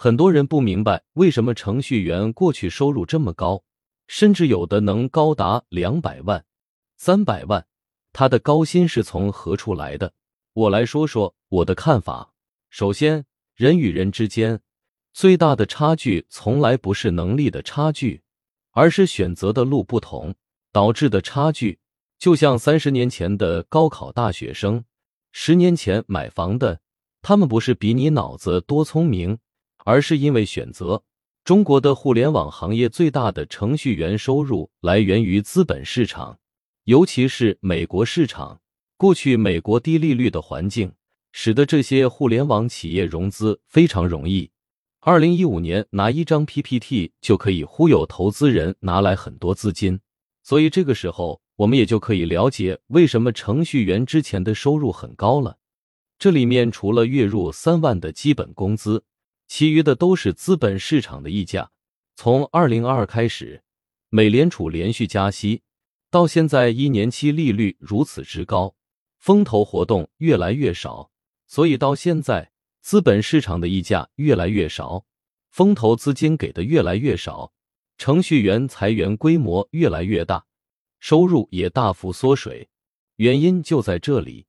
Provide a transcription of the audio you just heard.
很多人不明白为什么程序员过去收入这么高，甚至有的能高达两百万、三百万，他的高薪是从何处来的？我来说说我的看法。首先，人与人之间最大的差距从来不是能力的差距，而是选择的路不同导致的差距。就像三十年前的高考大学生，十年前买房的，他们不是比你脑子多聪明。而是因为选择。中国的互联网行业最大的程序员收入来源于资本市场，尤其是美国市场。过去美国低利率的环境，使得这些互联网企业融资非常容易。二零一五年拿一张 PPT 就可以忽悠投资人拿来很多资金，所以这个时候我们也就可以了解为什么程序员之前的收入很高了。这里面除了月入三万的基本工资。其余的都是资本市场的溢价。从二零二二开始，美联储连续加息，到现在一年期利率如此之高，风投活动越来越少，所以到现在资本市场的溢价越来越少，风投资金给的越来越少，程序员裁员规模越来越大，收入也大幅缩水。原因就在这里。